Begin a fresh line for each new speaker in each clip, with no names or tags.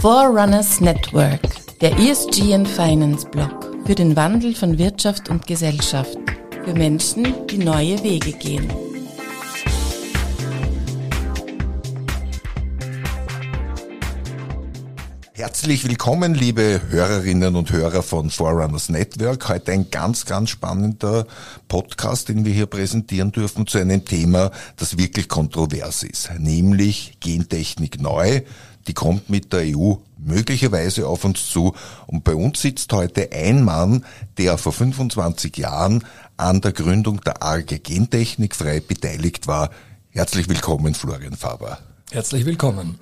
Forerunners Network, der ESG and Finance Blog für den Wandel von Wirtschaft und Gesellschaft, für Menschen, die neue Wege gehen.
Herzlich willkommen, liebe Hörerinnen und Hörer von Forerunners Network. Heute ein ganz, ganz spannender Podcast, den wir hier präsentieren dürfen zu einem Thema, das wirklich kontrovers ist, nämlich Gentechnik neu. Die kommt mit der EU möglicherweise auf uns zu. Und bei uns sitzt heute ein Mann, der vor 25 Jahren an der Gründung der ARGE Gentechnik frei beteiligt war. Herzlich willkommen, Florian Faber.
Herzlich willkommen.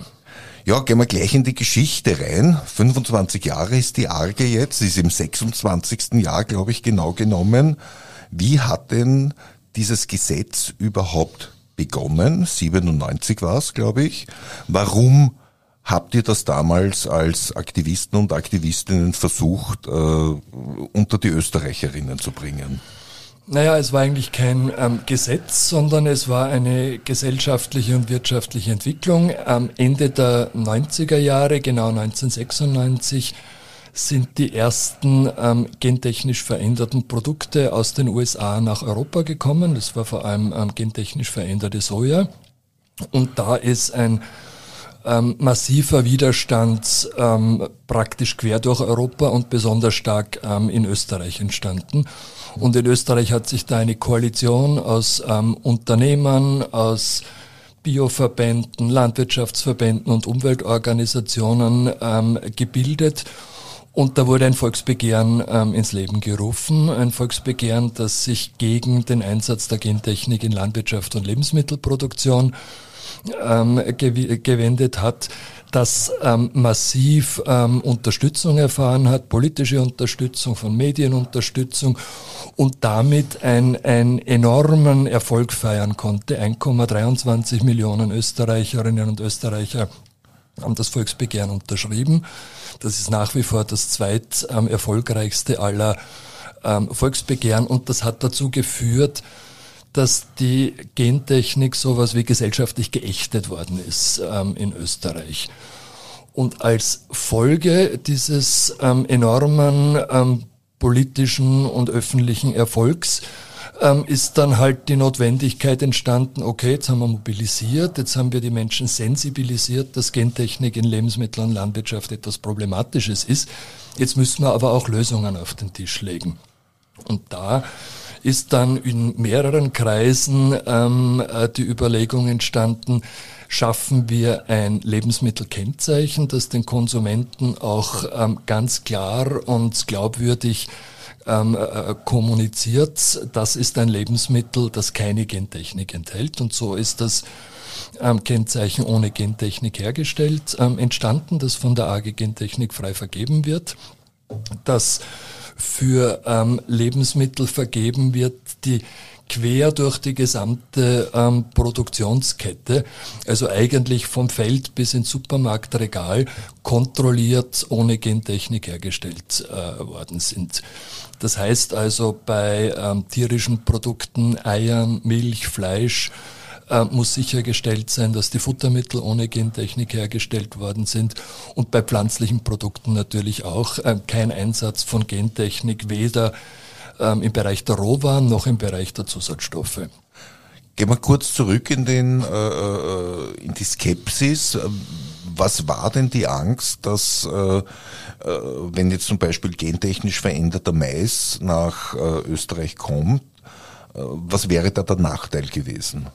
Ja, gehen wir gleich in die Geschichte rein. 25 Jahre ist die Arge jetzt, ist im 26. Jahr, glaube ich, genau genommen. Wie hat denn dieses Gesetz überhaupt begonnen? 97 war es, glaube ich. Warum habt ihr das damals als Aktivisten und Aktivistinnen versucht, äh, unter die Österreicherinnen zu bringen?
Naja, es war eigentlich kein ähm, Gesetz, sondern es war eine gesellschaftliche und wirtschaftliche Entwicklung. Am Ende der 90er Jahre, genau 1996, sind die ersten ähm, gentechnisch veränderten Produkte aus den USA nach Europa gekommen. Das war vor allem ähm, gentechnisch veränderte Soja. Und da ist ein ähm, massiver Widerstand ähm, praktisch quer durch Europa und besonders stark ähm, in Österreich entstanden. Und in Österreich hat sich da eine Koalition aus ähm, Unternehmern, aus Bioverbänden, Landwirtschaftsverbänden und Umweltorganisationen ähm, gebildet. Und da wurde ein Volksbegehren ähm, ins Leben gerufen, ein Volksbegehren, das sich gegen den Einsatz der Gentechnik in Landwirtschaft und Lebensmittelproduktion ähm, gewendet hat das ähm, massiv ähm, Unterstützung erfahren hat, politische Unterstützung, von Medienunterstützung und damit ein, einen enormen Erfolg feiern konnte. 1,23 Millionen Österreicherinnen und Österreicher haben das Volksbegehren unterschrieben. Das ist nach wie vor das zweit ähm, erfolgreichste aller ähm, Volksbegehren und das hat dazu geführt, dass die Gentechnik sowas wie gesellschaftlich geächtet worden ist ähm, in Österreich. Und als Folge dieses ähm, enormen ähm, politischen und öffentlichen Erfolgs ähm, ist dann halt die Notwendigkeit entstanden, okay, jetzt haben wir mobilisiert, jetzt haben wir die Menschen sensibilisiert, dass Gentechnik in Lebensmitteln und Landwirtschaft etwas Problematisches ist. Jetzt müssen wir aber auch Lösungen auf den Tisch legen. Und da ist dann in mehreren Kreisen ähm, äh, die Überlegung entstanden, schaffen wir ein Lebensmittelkennzeichen, das den Konsumenten auch ähm, ganz klar und glaubwürdig ähm, äh, kommuniziert, das ist ein Lebensmittel, das keine Gentechnik enthält. Und so ist das ähm, Kennzeichen ohne Gentechnik hergestellt, ähm, entstanden, das von der AG Gentechnik frei vergeben wird. Das für ähm, Lebensmittel vergeben wird, die quer durch die gesamte ähm, Produktionskette, also eigentlich vom Feld bis ins Supermarktregal kontrolliert ohne Gentechnik hergestellt äh, worden sind. Das heißt also bei ähm, tierischen Produkten, Eiern, Milch, Fleisch, äh, muss sichergestellt sein, dass die Futtermittel ohne Gentechnik hergestellt worden sind und bei pflanzlichen Produkten natürlich auch äh, kein Einsatz von Gentechnik, weder ähm, im Bereich der Rohwaren noch im Bereich der Zusatzstoffe.
Gehen wir kurz zurück in, den, äh, äh in die Skepsis. Was war denn die Angst, dass äh, wenn jetzt zum Beispiel gentechnisch veränderter Mais nach äh, Österreich kommt, äh, was wäre da der Nachteil gewesen?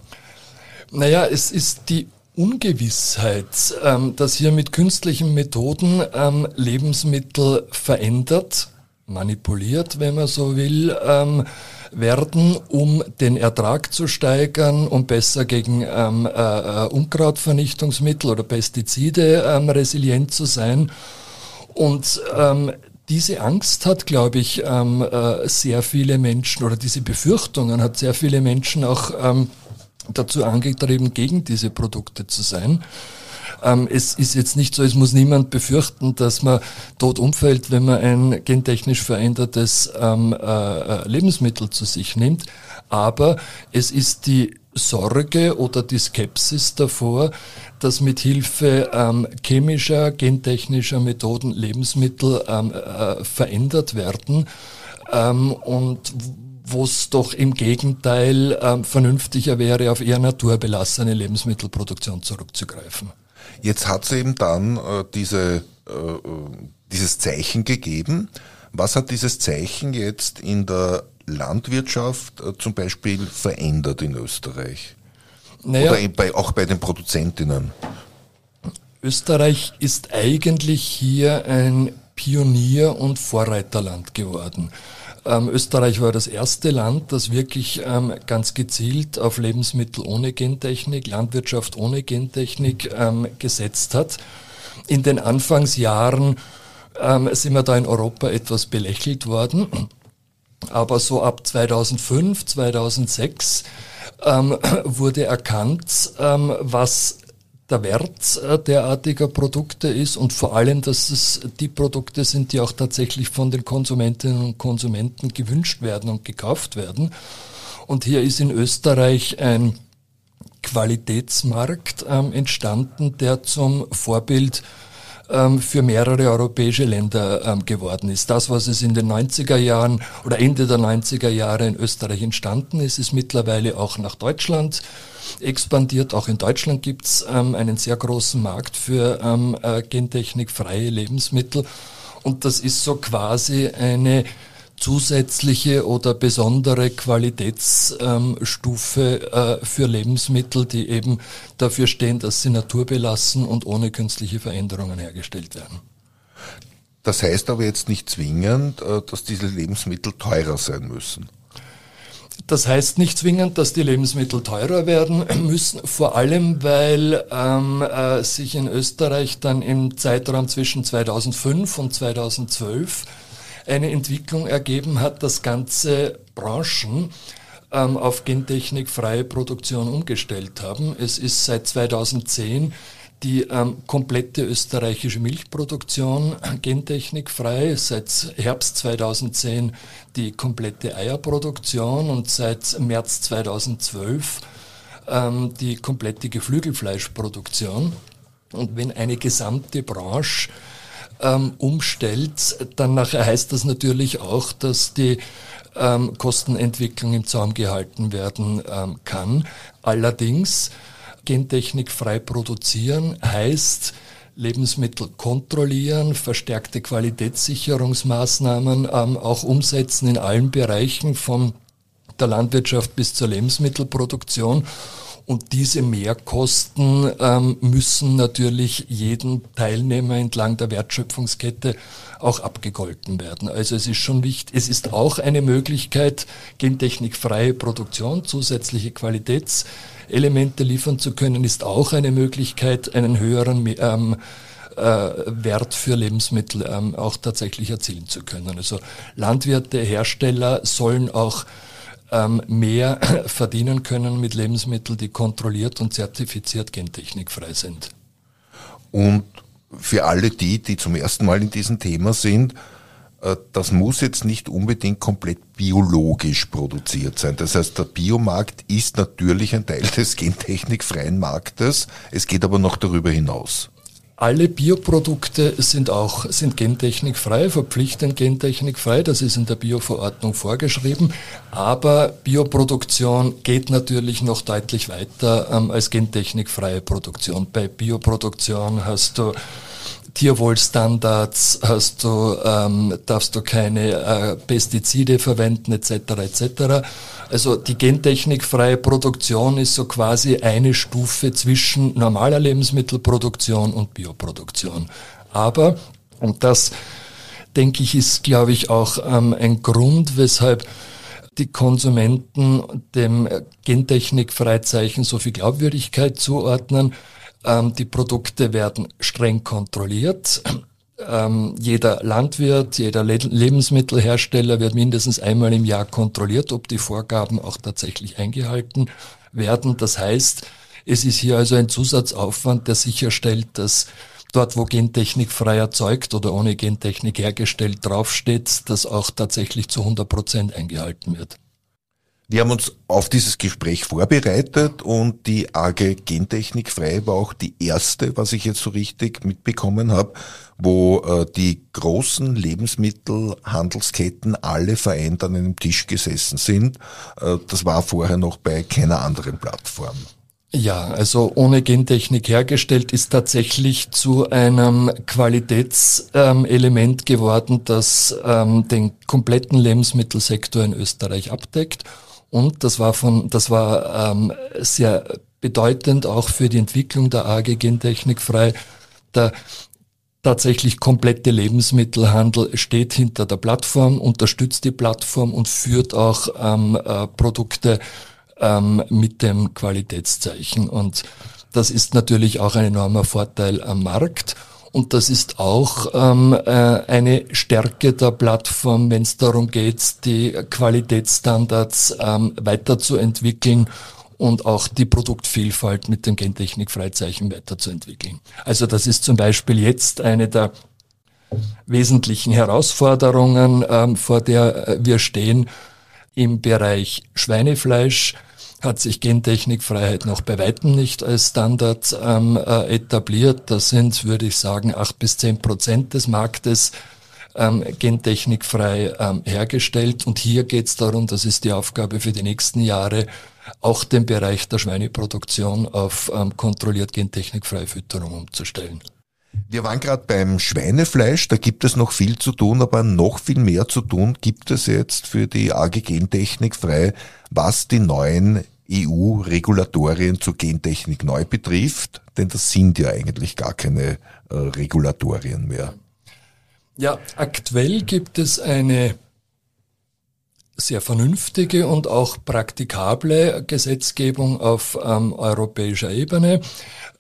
Naja, es ist die Ungewissheit, ähm, dass hier mit künstlichen Methoden ähm, Lebensmittel verändert, manipuliert, wenn man so will, ähm, werden, um den Ertrag zu steigern, um besser gegen ähm, äh, äh Unkrautvernichtungsmittel oder Pestizide ähm, resilient zu sein. Und ähm, diese Angst hat, glaube ich, ähm, äh, sehr viele Menschen oder diese Befürchtungen hat sehr viele Menschen auch ähm, dazu angetrieben, gegen diese Produkte zu sein. ähm, es ist jetzt nicht so, es muss niemand befürchten, dass man tot umfällt, wenn man ein gentechnisch verändertes ähm, äh, Lebensmittel zu sich nimmt. Aber es ist die Sorge oder die Skepsis davor, dass mit Hilfe ähm, chemischer, gentechnischer Methoden Lebensmittel ähm, äh, verändert werden ähm, und wo es doch im Gegenteil ähm, vernünftiger wäre, auf eher naturbelassene Lebensmittelproduktion zurückzugreifen.
Jetzt hat es eben dann äh, diese, äh, äh, dieses Zeichen gegeben. Was hat dieses Zeichen jetzt in der Landwirtschaft äh, zum Beispiel verändert in Österreich? Naja, Oder bei, auch bei den Produzentinnen?
Österreich ist eigentlich hier ein Pionier- und Vorreiterland geworden. Ähm, Österreich war das erste Land, das wirklich ähm, ganz gezielt auf Lebensmittel ohne Gentechnik, Landwirtschaft ohne Gentechnik ähm, gesetzt hat. In den Anfangsjahren ähm, sind wir da in Europa etwas belächelt worden. Aber so ab 2005, 2006 ähm, wurde erkannt, ähm, was der Wert äh, derartiger Produkte ist und vor allem, dass es die Produkte sind, die auch tatsächlich von den Konsumentinnen und Konsumenten gewünscht werden und gekauft werden. Und hier ist in Österreich ein Qualitätsmarkt ähm, entstanden, der zum Vorbild ähm, für mehrere europäische Länder ähm, geworden ist. Das, was es in den 90er Jahren oder Ende der 90er Jahre in Österreich entstanden ist, ist mittlerweile auch nach Deutschland expandiert. Auch in Deutschland gibt es ähm, einen sehr großen Markt für ähm, äh, gentechnikfreie Lebensmittel. Und das ist so quasi eine zusätzliche oder besondere Qualitätsstufe äh, für Lebensmittel, die eben dafür stehen, dass sie naturbelassen und ohne künstliche Veränderungen hergestellt werden.
Das heißt aber jetzt nicht zwingend, äh, dass diese Lebensmittel teurer sein müssen.
Das heißt nicht zwingend, dass die Lebensmittel teurer werden müssen, vor allem weil ähm, äh, sich in Österreich dann im Zeitraum zwischen 2005 und 2012 eine Entwicklung ergeben hat, dass ganze Branchen ähm, auf gentechnikfreie Produktion umgestellt haben. Es ist seit 2010 die ähm, komplette österreichische Milchproduktion gentechnikfrei, seit Herbst 2010 die komplette Eierproduktion und seit März 2012 ähm, die komplette Geflügelfleischproduktion. Und wenn eine gesamte Branche ähm, umstellt, dann nachher heißt das natürlich auch, dass die ähm, Kostenentwicklung im Zaum gehalten werden ähm, kann. Allerdings Gentechnik frei produzieren heißt Lebensmittel kontrollieren, verstärkte Qualitätssicherungsmaßnahmen ähm, auch umsetzen in allen Bereichen von der Landwirtschaft bis zur Lebensmittelproduktion und diese Mehrkosten ähm, müssen natürlich jedem Teilnehmer entlang der Wertschöpfungskette auch abgegolten werden. Also es ist schon wichtig, es ist auch eine Möglichkeit, gentechnikfreie Produktion, zusätzliche Qualitätselemente liefern zu können, ist auch eine Möglichkeit, einen höheren ähm, äh, Wert für Lebensmittel ähm, auch tatsächlich erzielen zu können. Also Landwirte, Hersteller sollen auch ähm, mehr verdienen können mit Lebensmitteln, die kontrolliert und zertifiziert gentechnikfrei sind.
Und für alle die, die zum ersten Mal in diesem Thema sind, äh, das muss jetzt nicht unbedingt komplett biologisch produziert sein. Das heißt, der Biomarkt ist natürlich ein Teil des gentechnikfreien Marktes. Es geht aber noch darüber hinaus.
Alle Bioprodukte sind auch sind gentechnikfrei, verpflichtend gentechnikfrei, das ist in der Bioverordnung vorgeschrieben. Aber Bioproduktion geht natürlich noch deutlich weiter ähm, als gentechnikfreie Produktion. Bei Bioproduktion hast du Tierwohlstandards, hast du, ähm, darfst du keine äh, Pestizide verwenden etc. etc. Also die gentechnikfreie Produktion ist so quasi eine Stufe zwischen normaler Lebensmittelproduktion und Bioproduktion. Aber, und das denke ich, ist, glaube ich, auch ähm, ein Grund, weshalb die Konsumenten dem Gentechnikfreizeichen so viel Glaubwürdigkeit zuordnen. Ähm, die Produkte werden streng kontrolliert. Ähm, jeder Landwirt, jeder Le Lebensmittelhersteller wird mindestens einmal im Jahr kontrolliert, ob die Vorgaben auch tatsächlich eingehalten werden. Das heißt, Es ist hier also ein Zusatzaufwand, der sicherstellt, dass dort, wo Gentechnik frei erzeugt oder ohne Gentechnik hergestellt draufsteht, das auch tatsächlich zu 100 Prozent eingehalten wird.
Wir haben uns auf dieses Gespräch vorbereitet und die AG Gentechnik frei war auch die erste, was ich jetzt so richtig mitbekommen habe, wo äh, die großen Lebensmittelhandelsketten alle vereint an einem Tisch gesessen sind. Äh, das war vorher noch bei keiner anderen Plattform.
Ja, also ohne Gentechnik hergestellt ist tatsächlich zu einem Qualitätselement ähm, geworden, das ähm, den kompletten Lebensmittelsektor in Österreich abdeckt und das war von, das war ähm, sehr bedeutend auch für die Entwicklung der AG Gentechnik frei. Der tatsächlich komplette Lebensmittelhandel steht hinter der Plattform, unterstützt die Plattform und führt auch ähm, äh, Produkte ähm, mit dem Qualitätszeichen. Und das ist natürlich auch ein enormer Vorteil am Markt. Und das ist auch ähm, äh, eine Stärke der Plattform, wenn es darum geht, die Qualitätsstandards ähm, weiterzuentwickeln und auch die Produktvielfalt mit dem Gentechnik-Freizeichen weiterzuentwickeln. Also das ist zum Beispiel jetzt eine der wesentlichen Herausforderungen, ähm, vor der äh, wir stehen im Bereich Schweinefleisch hat sich Gentechnikfreiheit noch bei weitem nicht als Standard ähm, äh, etabliert. Das sind, würde ich sagen, acht bis zehn Prozent des Marktes ähm, gentechnikfrei ähm, hergestellt. Und hier geht es darum, das ist die Aufgabe für die nächsten Jahre, auch den Bereich der Schweineproduktion auf ähm, kontrolliert gentechnikfreie Fütterung umzustellen.
Wir waren gerade beim Schweinefleisch, da gibt es noch viel zu tun, aber noch viel mehr zu tun gibt es jetzt für die AG Gentechnik frei, was die neuen EU-Regulatorien zur Gentechnik neu betrifft, denn das sind ja eigentlich gar keine äh, Regulatorien mehr.
Ja, aktuell gibt es eine sehr vernünftige und auch praktikable Gesetzgebung auf ähm, europäischer Ebene.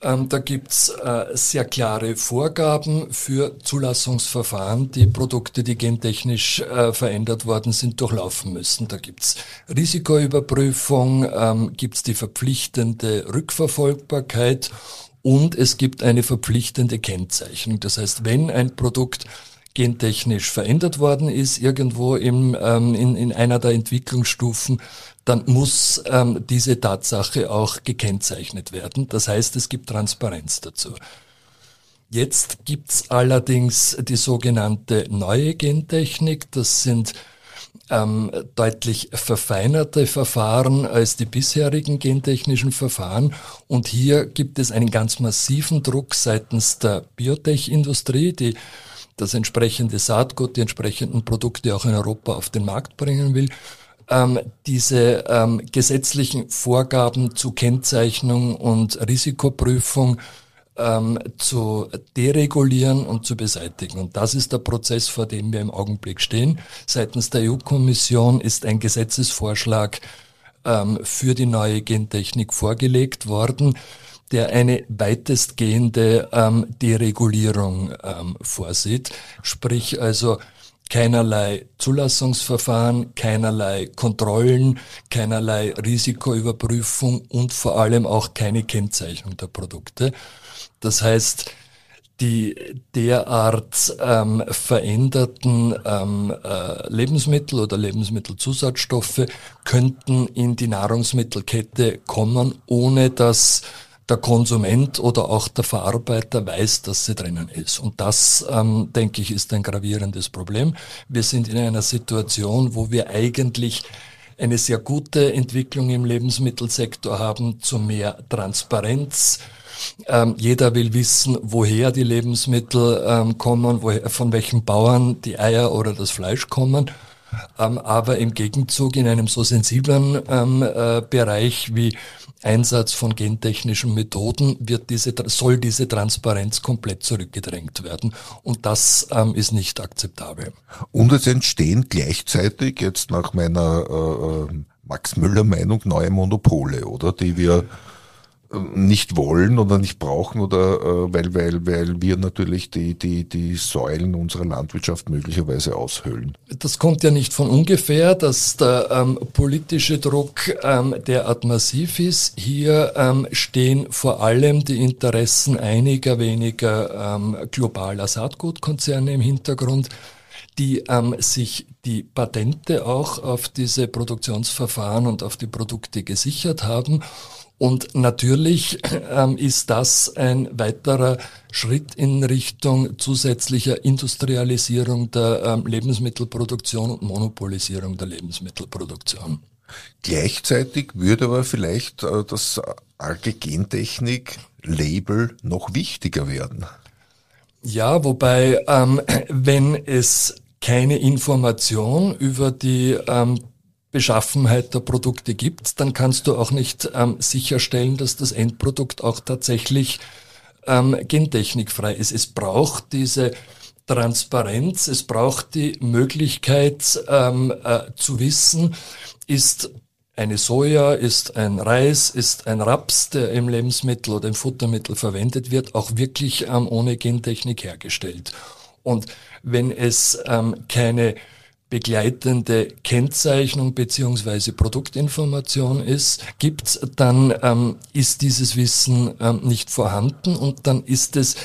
Ähm, da gibt's äh, sehr klare Vorgaben für Zulassungsverfahren, die Produkte, die gentechnisch äh, verändert worden sind, durchlaufen müssen. Da gibt's Risikoüberprüfung, ähm, gibt's die verpflichtende Rückverfolgbarkeit und es gibt eine verpflichtende Kennzeichnung. Das heißt, wenn ein Produkt gentechnisch verändert worden ist, irgendwo im, ähm, in, in einer der Entwicklungsstufen, dann muss ähm, diese Tatsache auch gekennzeichnet werden. Das heißt, es gibt Transparenz dazu. Jetzt gibt's allerdings die sogenannte neue Gentechnik. Das sind ähm, deutlich verfeinerte Verfahren als die bisherigen gentechnischen Verfahren. Und hier gibt es einen ganz massiven Druck seitens der Biotech-Industrie, die das entsprechende Saatgut, die entsprechenden Produkte auch in Europa auf den Markt bringen will. Ähm, diese ähm, gesetzlichen Vorgaben zu Kennzeichnung und Risikoprüfung ähm, zu deregulieren und zu beseitigen. Und das ist der Prozess, vor dem wir im Augenblick stehen. Seitens der EU-Kommission ist ein Gesetzesvorschlag ähm, für die neue Gentechnik vorgelegt worden der eine weitestgehende ähm, Deregulierung ähm, vorsieht, sprich also keinerlei Zulassungsverfahren, keinerlei Kontrollen, keinerlei Risikoüberprüfung und vor allem auch keine Kennzeichnung der Produkte. Das heißt, die derart ähm, veränderten ähm, äh, Lebensmittel oder Lebensmittelzusatzstoffe könnten in die Nahrungsmittelkette kommen, ohne dass der Konsument oder auch der Verarbeiter weiß, dass sie drinnen ist. Und das, ähm, denke ich, ist ein gravierendes Problem. Wir sind in einer Situation, wo wir eigentlich eine sehr gute Entwicklung im Lebensmittelsektor haben zu mehr Transparenz. Ähm, jeder will wissen, woher die Lebensmittel ähm, kommen, woher, von welchen Bauern die Eier oder das Fleisch kommen. Ähm, aber im Gegenzug in einem so sensiblen ähm, äh, Bereich wie Einsatz von gentechnischen Methoden wird diese, soll diese Transparenz komplett zurückgedrängt werden. Und das ähm, ist nicht akzeptabel.
Und es entstehen gleichzeitig jetzt nach meiner äh, äh Max Müller Meinung neue Monopole, oder? Die wir nicht wollen oder nicht brauchen oder äh, weil, weil, weil wir natürlich die, die, die Säulen unserer Landwirtschaft möglicherweise aushöhlen.
Das kommt ja nicht von ungefähr, dass der ähm, politische Druck ähm, derart massiv ist. Hier ähm, stehen vor allem die Interessen einiger weniger ähm, globaler Saatgutkonzerne im Hintergrund die ähm, sich die Patente auch auf diese Produktionsverfahren und auf die Produkte gesichert haben und natürlich ähm, ist das ein weiterer Schritt in Richtung zusätzlicher Industrialisierung der ähm, Lebensmittelproduktion und Monopolisierung der Lebensmittelproduktion.
Gleichzeitig würde aber vielleicht äh, das arge Gentechnik-Label noch wichtiger werden.
Ja, wobei, ähm, wenn es keine Information über die ähm, Beschaffenheit der Produkte gibt, dann kannst du auch nicht ähm, sicherstellen, dass das Endprodukt auch tatsächlich ähm, gentechnikfrei ist. Es braucht diese Transparenz, es braucht die Möglichkeit ähm, äh, zu wissen, ist eine Soja, ist ein Reis, ist ein Raps, der im Lebensmittel oder im Futtermittel verwendet wird, auch wirklich ähm, ohne Gentechnik hergestellt. Und wenn es ähm, keine begleitende Kennzeichnung beziehungsweise Produktinformation ist, gibt, dann ähm, ist dieses Wissen ähm, nicht vorhanden und dann ist es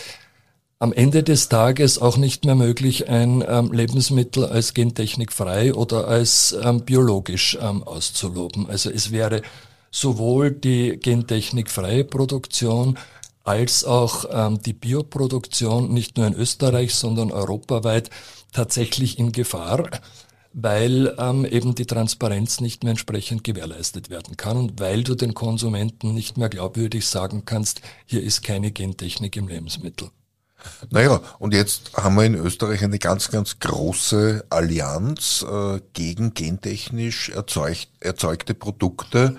am Ende des Tages auch nicht mehr möglich, ein ähm, Lebensmittel als gentechnikfrei oder als ähm, biologisch ähm, auszuloben. Also es wäre sowohl die gentechnikfreie Produktion als auch ähm, die Bioproduktion nicht nur in Österreich, sondern europaweit tatsächlich in Gefahr, weil ähm, eben die Transparenz nicht mehr entsprechend gewährleistet werden kann und weil du den Konsumenten nicht mehr glaubwürdig sagen kannst, hier ist keine Gentechnik im Lebensmittel.
Naja, und jetzt haben wir in Österreich eine ganz, ganz große Allianz äh, gegen gentechnisch erzeugt, erzeugte Produkte.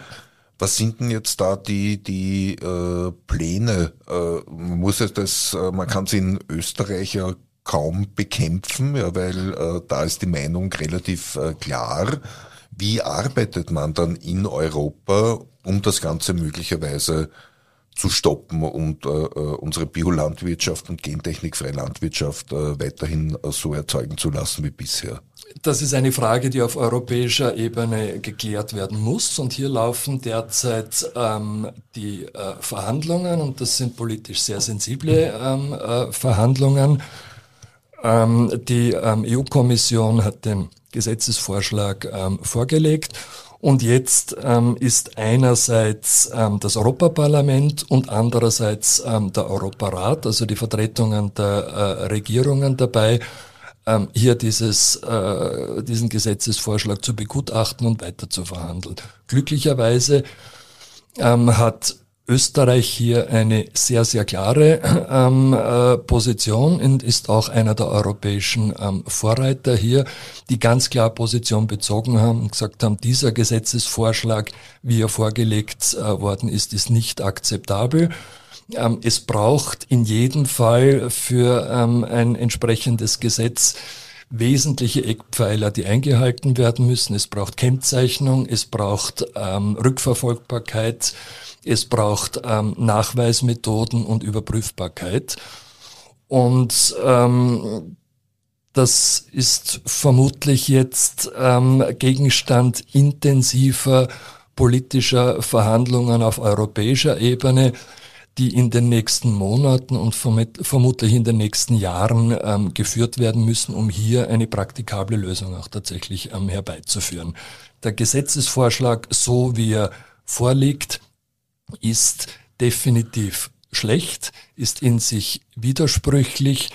Was sind denn jetzt da die, die äh, Pläne? Äh, man muss es das, äh, man kann es in Österreich ja kaum bekämpfen, ja, weil äh, da ist die Meinung relativ äh, klar. Wie arbeitet man dann in Europa, um das Ganze möglicherweise zu stoppen und äh, äh unsere Biolandwirtschaft und gentechnikfreie Landwirtschaft äh, weiterhin äh, so erzeugen zu lassen wie bisher?
Das ist eine Frage, die auf europäischer Ebene geklärt werden muss. Und hier laufen derzeit ähm, die äh, Verhandlungen, und das sind politisch sehr sensible ähm, äh, Verhandlungen. Ähm, die ähm, EU-Kommission hat den Gesetzesvorschlag ähm, vorgelegt. Und jetzt ähm, ist einerseits ähm, das Europaparlament und andererseits ähm, der Europarat, also die Vertretungen der äh, Regierungen dabei, ähm, hier dieses, äh, diesen Gesetzesvorschlag zu begutachten und weiter zu verhandeln. Glücklicherweise ähm, hat Österreich hier eine sehr, sehr klare ähm, äh, Position und ist auch einer der europäischen ähm, Vorreiter hier, die ganz klar Position bezogen haben und gesagt haben, dieser Gesetzesvorschlag, wie er vorgelegt äh, worden ist, ist nicht akzeptabel. Ähm, es braucht in jedem Fall für ähm, ein entsprechendes Gesetz wesentliche Eckpfeiler, die eingehalten werden müssen. Es braucht Kennzeichnung, es braucht ähm, Rückverfolgbarkeit, es braucht ähm, Nachweismethoden und Überprüfbarkeit. Und ähm, das ist vermutlich jetzt ähm, Gegenstand intensiver politischer Verhandlungen auf europäischer Ebene, die in den nächsten Monaten und vermutlich in den nächsten Jahren ähm, geführt werden müssen, um hier eine praktikable Lösung auch tatsächlich ähm, herbeizuführen. Der Gesetzesvorschlag, so wie er vorliegt, ist definitiv schlecht, ist in sich widersprüchlich,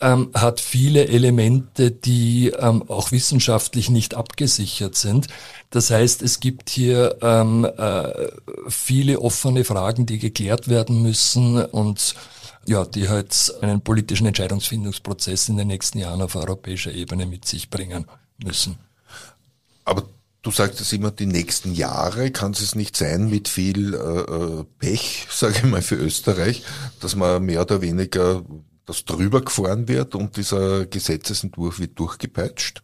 ähm, hat viele Elemente, die ähm, auch wissenschaftlich nicht abgesichert sind. Das heißt, es gibt hier ähm, äh, viele offene Fragen, die geklärt werden müssen und ja, die halt einen politischen Entscheidungsfindungsprozess in den nächsten Jahren auf europäischer Ebene mit sich bringen müssen.
Aber Du sagst es immer, die nächsten Jahre kann es nicht sein mit viel äh, äh Pech, sage ich mal, für Österreich, dass man mehr oder weniger das drüber gefahren wird und dieser Gesetzesentwurf wird durchgepeitscht.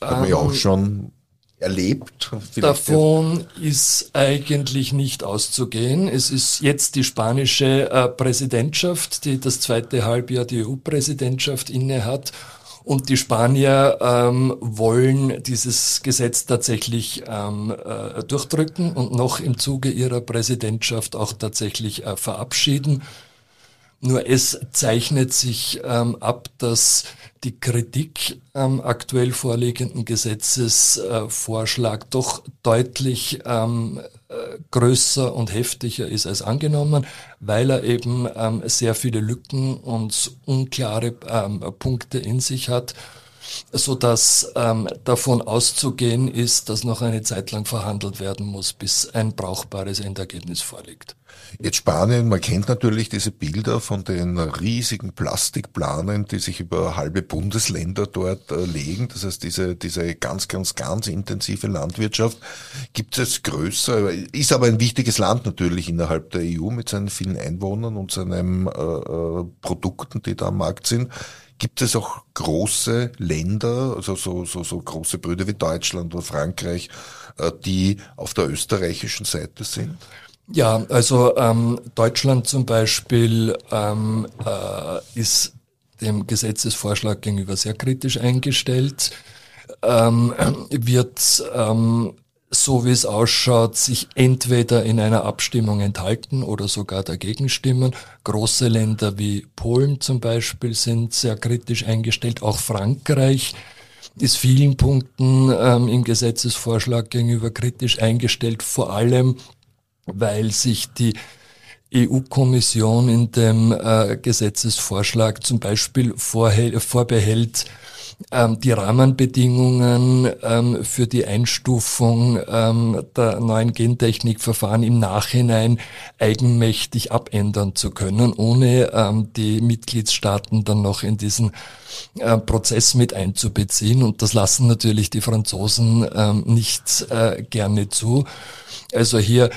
Hat man ja auch ähm, schon erlebt?
Davon ist eigentlich nicht auszugehen. Es ist jetzt die spanische äh, Präsidentschaft, die das zweite Halbjahr die EU-Präsidentschaft innehat. Und die Spanier ähm, wollen dieses Gesetz tatsächlich ähm, äh, durchdrücken und noch im Zuge ihrer Präsidentschaft auch tatsächlich äh, verabschieden. Nur es zeichnet sich ähm, ab, dass die Kritik am aktuell vorliegenden Gesetzesvorschlag äh, doch deutlich ähm, äh, größer und heftiger ist als angenommen, weil er eben ähm, sehr viele Lücken und unklare ähm, Punkte in sich hat so dass ähm, davon auszugehen ist, dass noch eine Zeit lang verhandelt werden muss, bis ein brauchbares Endergebnis vorliegt.
Jetzt Spanien, man kennt natürlich diese Bilder von den riesigen Plastikplanen, die sich über halbe Bundesländer dort äh, legen. Das heißt, diese, diese ganz, ganz, ganz intensive Landwirtschaft gibt es größer, ist aber ein wichtiges Land natürlich innerhalb der EU mit seinen vielen Einwohnern und seinen äh, äh, Produkten, die da am Markt sind. Gibt es auch große Länder, also so, so, so große Brüder wie Deutschland oder Frankreich, äh, die auf der österreichischen Seite sind?
Ja, also ähm, Deutschland zum Beispiel ähm, äh, ist dem Gesetzesvorschlag gegenüber sehr kritisch eingestellt, ähm, wird ähm, so wie es ausschaut, sich entweder in einer Abstimmung enthalten oder sogar dagegen stimmen. Große Länder wie Polen zum Beispiel sind sehr kritisch eingestellt. Auch Frankreich ist vielen Punkten ähm, im Gesetzesvorschlag gegenüber kritisch eingestellt, vor allem weil sich die EU-Kommission in dem äh, Gesetzesvorschlag zum Beispiel vorbehält, die Rahmenbedingungen ähm, für die Einstufung ähm, der neuen Gentechnikverfahren im Nachhinein eigenmächtig abändern zu können, ohne ähm, die Mitgliedstaaten dann noch in diesen äh, Prozess mit einzubeziehen. Und das lassen natürlich die Franzosen ähm, nicht äh, gerne zu. Also hier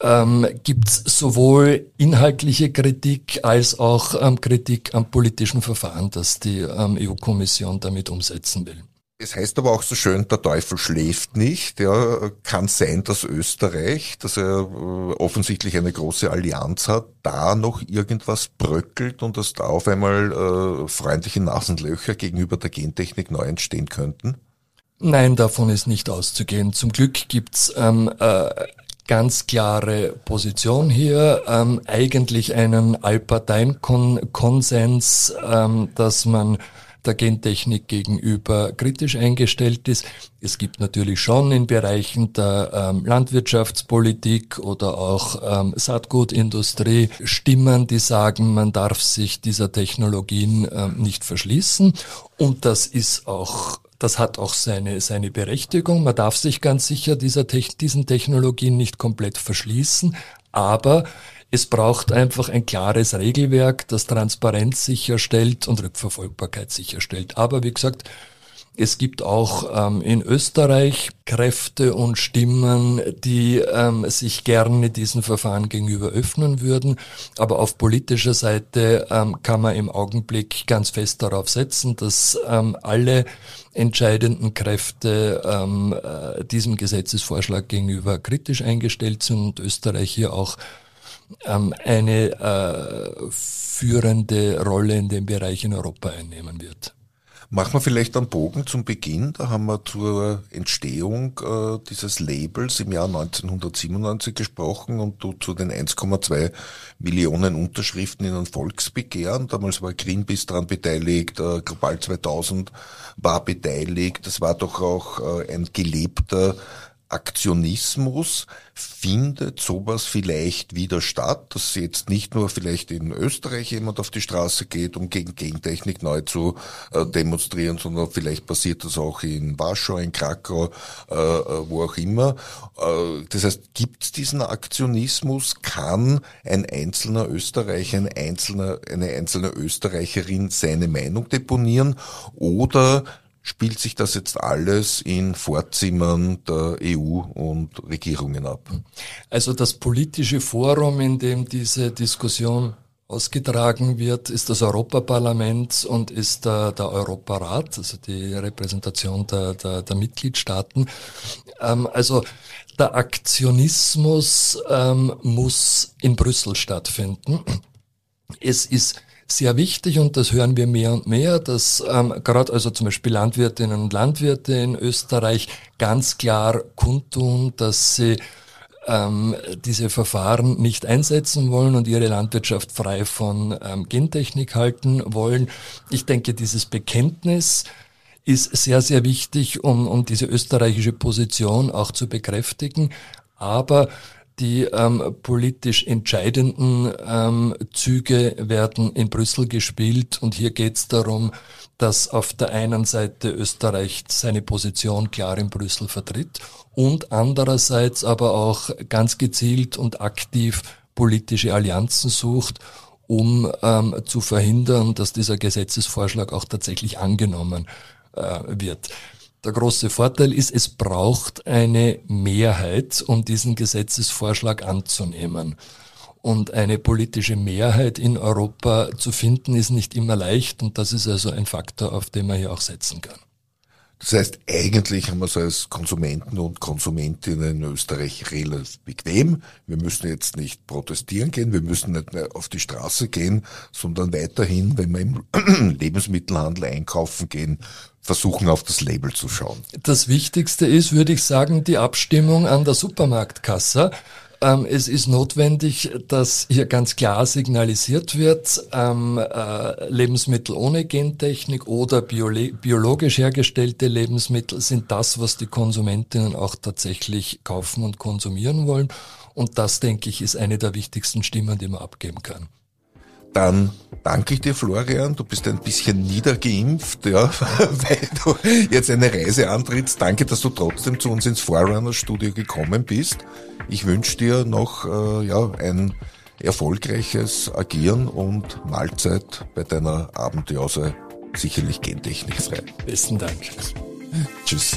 ähm, gibt es sowohl inhaltliche Kritik als auch ähm, Kritik am politischen Verfahren, das die ähm, EU-Kommission damit umsetzen will.
Es heißt aber auch so schön, der Teufel schläft nicht. Ja, kann sein, dass Österreich, dass er äh, offensichtlich eine große Allianz hat, da noch irgendwas bröckelt und dass da auf einmal äh, freundliche Nasenlöcher gegenüber der Gentechnik neu entstehen könnten?
Nein, davon ist nicht auszugehen. Zum Glück gibt's ähm, äh, ganz klare Position hier, ähm, eigentlich einen Allparteienkonsens, ähm, dass man der Gentechnik gegenüber kritisch eingestellt ist. Es gibt natürlich schon in Bereichen der ähm, Landwirtschaftspolitik oder auch ähm, Saatgutindustrie Stimmen, die sagen, man darf sich dieser Technologien ähm, nicht verschließen. Und das ist auch das hat auch seine, seine Berechtigung. Man darf sich ganz sicher dieser, diesen Technologien nicht komplett verschließen, aber es braucht einfach ein klares Regelwerk, das Transparenz sicherstellt und Rückverfolgbarkeit sicherstellt. Aber wie gesagt, es gibt auch ähm, in Österreich Kräfte und Stimmen, die ähm, sich gerne diesen Verfahren gegenüber öffnen würden. Aber auf politischer Seite ähm, kann man im Augenblick ganz fest darauf setzen, dass ähm, alle entscheidenden Kräfte ähm, äh, diesem Gesetzesvorschlag gegenüber kritisch eingestellt sind und Österreich hier auch ähm, eine äh, führende Rolle in dem Bereich in Europa einnehmen wird.
Machen wir vielleicht einen Bogen zum Beginn. Da haben wir zur Entstehung äh, dieses Labels im Jahr 1997 gesprochen und du zu den 1,2 Millionen Unterschriften in ein Volksbegehren. Damals war Greenpeace daran beteiligt, äh, Global 2000 war beteiligt. Das war doch auch äh, ein gelebter Aktionismus findet sowas vielleicht wieder statt, dass jetzt nicht nur vielleicht in Österreich jemand auf die Straße geht, um gegen Gentechnik neu zu äh, demonstrieren, sondern vielleicht passiert das auch in Warschau, in Krakau, äh, äh wo auch immer. Äh, das heißt, gibt es diesen Aktionismus? Kann ein einzelner Österreicher, ein einzelner, eine einzelne Österreicherin seine Meinung deponieren oder spielt sich das jetzt alles in Vorzimmern der EU und Regierungen ab?
Also das politische Forum, in dem diese Diskussion ausgetragen wird, ist das Europaparlament und ist der, der Europarat, also die Repräsentation der, der, der Mitgliedstaaten. Ähm, also der Aktionismus ähm, muss in Brüssel stattfinden. Es ist sehr wichtig und das hören wir mehr und mehr, dass ähm, gerade also zum Beispiel Landwirtinnen und Landwirte in Österreich ganz klar kundtun, dass sie ähm, diese Verfahren nicht einsetzen wollen und ihre Landwirtschaft frei von ähm, Gentechnik halten wollen. Ich denke, dieses Bekenntnis ist sehr, sehr wichtig, um, um diese österreichische Position auch zu bekräftigen. Aber die ähm, politisch entscheidenden ähm, Züge werden in Brüssel gespielt und hier geht es darum, dass auf der einen Seite Österreich seine Position klar in Brüssel vertritt und andererseits aber auch ganz gezielt und aktiv politische Allianzen sucht, um ähm, zu verhindern, dass dieser Gesetzesvorschlag auch tatsächlich angenommen äh, wird. Der große Vorteil ist, es braucht eine Mehrheit, um diesen Gesetzesvorschlag anzunehmen. Und eine politische Mehrheit in Europa zu finden, ist nicht immer leicht. Und das ist also ein Faktor, auf den man hier auch setzen kann.
Das heißt, eigentlich haben wir es als Konsumenten und Konsumentinnen in Österreich relativ bequem. Wir müssen jetzt nicht protestieren gehen, wir müssen nicht mehr auf die Straße gehen, sondern weiterhin, wenn wir im Lebensmittelhandel einkaufen gehen, versuchen auf das Label zu schauen.
Das Wichtigste ist, würde ich sagen, die Abstimmung an der Supermarktkasse. Ähm, es ist notwendig, dass hier ganz klar signalisiert wird, ähm, äh, Lebensmittel ohne Gentechnik oder biologisch hergestellte Lebensmittel sind das, was die Konsumentinnen auch tatsächlich kaufen und konsumieren wollen. Und das, denke ich, ist eine der wichtigsten Stimmen, die man abgeben kann.
Dann danke ich dir, Florian. Du bist ein bisschen niedergeimpft, ja, weil du jetzt eine Reise antrittst. Danke, dass du trotzdem zu uns ins Forerunner-Studio gekommen bist. Ich wünsche dir noch äh, ja, ein erfolgreiches Agieren und Mahlzeit bei deiner Abendjause sicherlich gentechnikfrei.
Besten Dank.
Tschüss.